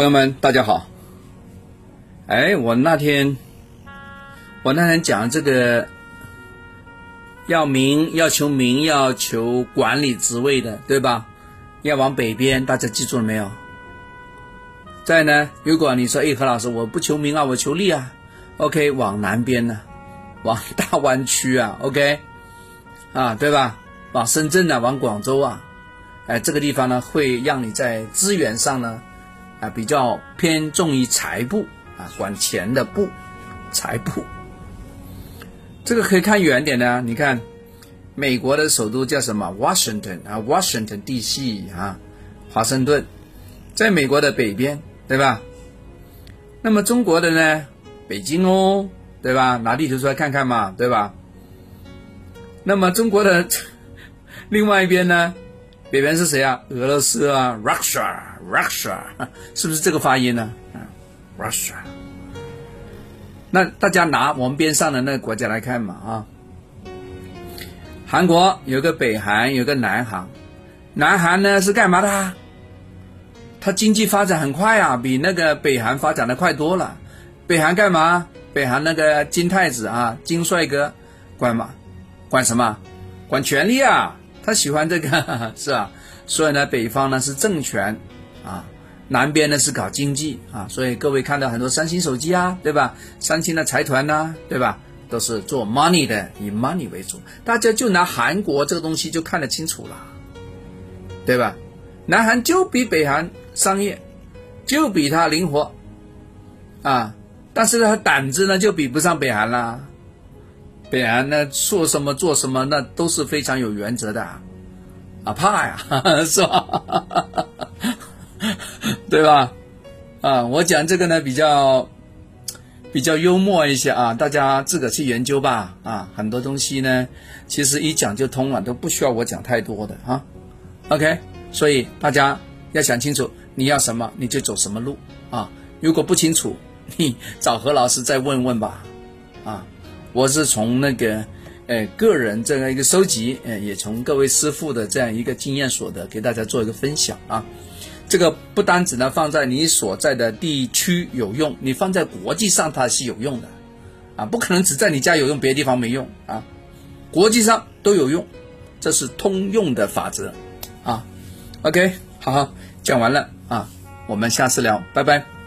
朋友们，大家好。哎，我那天，我那天讲这个要名，要求名，要求管理职位的，对吧？要往北边，大家记住了没有？再呢，如果你说，哎，何老师，我不求名啊，我求利啊，OK，往南边呢，往大湾区啊，OK，啊，对吧？往深圳啊，往广州啊，哎，这个地方呢，会让你在资源上呢。啊，比较偏重于财部啊，管钱的部，财部。这个可以看远点呢，你看，美国的首都叫什么？Washington 啊，Washington D.C. 啊，华盛顿，在美国的北边，对吧？那么中国的呢，北京哦，对吧？拿地图出来看看嘛，对吧？那么中国的 另外一边呢？北边是谁啊？俄罗斯啊，Russia Russia 是不是这个发音呢？，Russia。那大家拿我们边上的那个国家来看嘛啊。韩国有个北韩，有个南韩。南韩呢是干嘛的？它经济发展很快啊，比那个北韩发展的快多了。北韩干嘛？北韩那个金太子啊，金帅哥，管嘛？管什么？管权力啊。他喜欢这个 是吧？所以呢，北方呢是政权啊，南边呢是搞经济啊。所以各位看到很多三星手机啊，对吧？三星的财团呢，对吧？都是做 money 的，以 money 为主。大家就拿韩国这个东西就看得清楚了，对吧？南韩就比北韩商业，就比他灵活啊，但是他胆子呢就比不上北韩啦。北韩呢，说什么做什么，那都是非常有原则的，啊怕呀，是吧？对吧？啊，我讲这个呢比较比较幽默一些啊，大家自个去研究吧啊，很多东西呢，其实一讲就通了，都不需要我讲太多的啊。OK，所以大家要想清楚你要什么，你就走什么路啊。如果不清楚，你找何老师再问问吧，啊。我是从那个，呃，个人这样一个收集，呃，也从各位师傅的这样一个经验所得，给大家做一个分享啊。这个不单只能放在你所在的地区有用，你放在国际上它是有用的，啊，不可能只在你家有用，别的地方没用啊。国际上都有用，这是通用的法则啊。OK，好好讲完了啊，我们下次聊，拜拜。